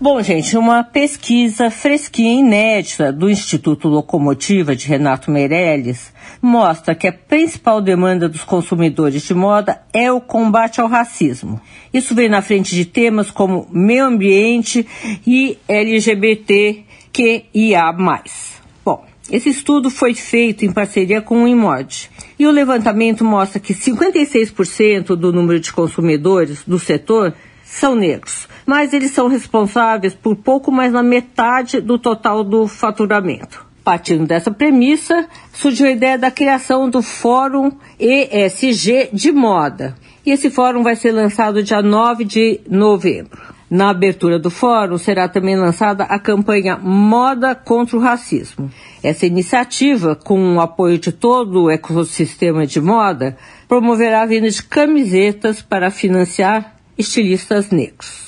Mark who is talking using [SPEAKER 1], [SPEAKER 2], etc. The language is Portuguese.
[SPEAKER 1] Bom, gente, uma pesquisa fresquinha e inédita do Instituto Locomotiva de Renato Meirelles mostra que a principal demanda dos consumidores de moda é o combate ao racismo. Isso vem na frente de temas como meio ambiente e LGBTQIA+. Bom, esse estudo foi feito em parceria com o IMOD. E o levantamento mostra que 56% do número de consumidores do setor são negros, mas eles são responsáveis por pouco mais da metade do total do faturamento. Partindo dessa premissa, surgiu a ideia da criação do Fórum ESG de Moda. E esse fórum vai ser lançado dia 9 de novembro. Na abertura do fórum será também lançada a campanha Moda contra o Racismo. Essa iniciativa, com o apoio de todo o ecossistema de moda, promoverá a venda de camisetas para financiar estilistas negros.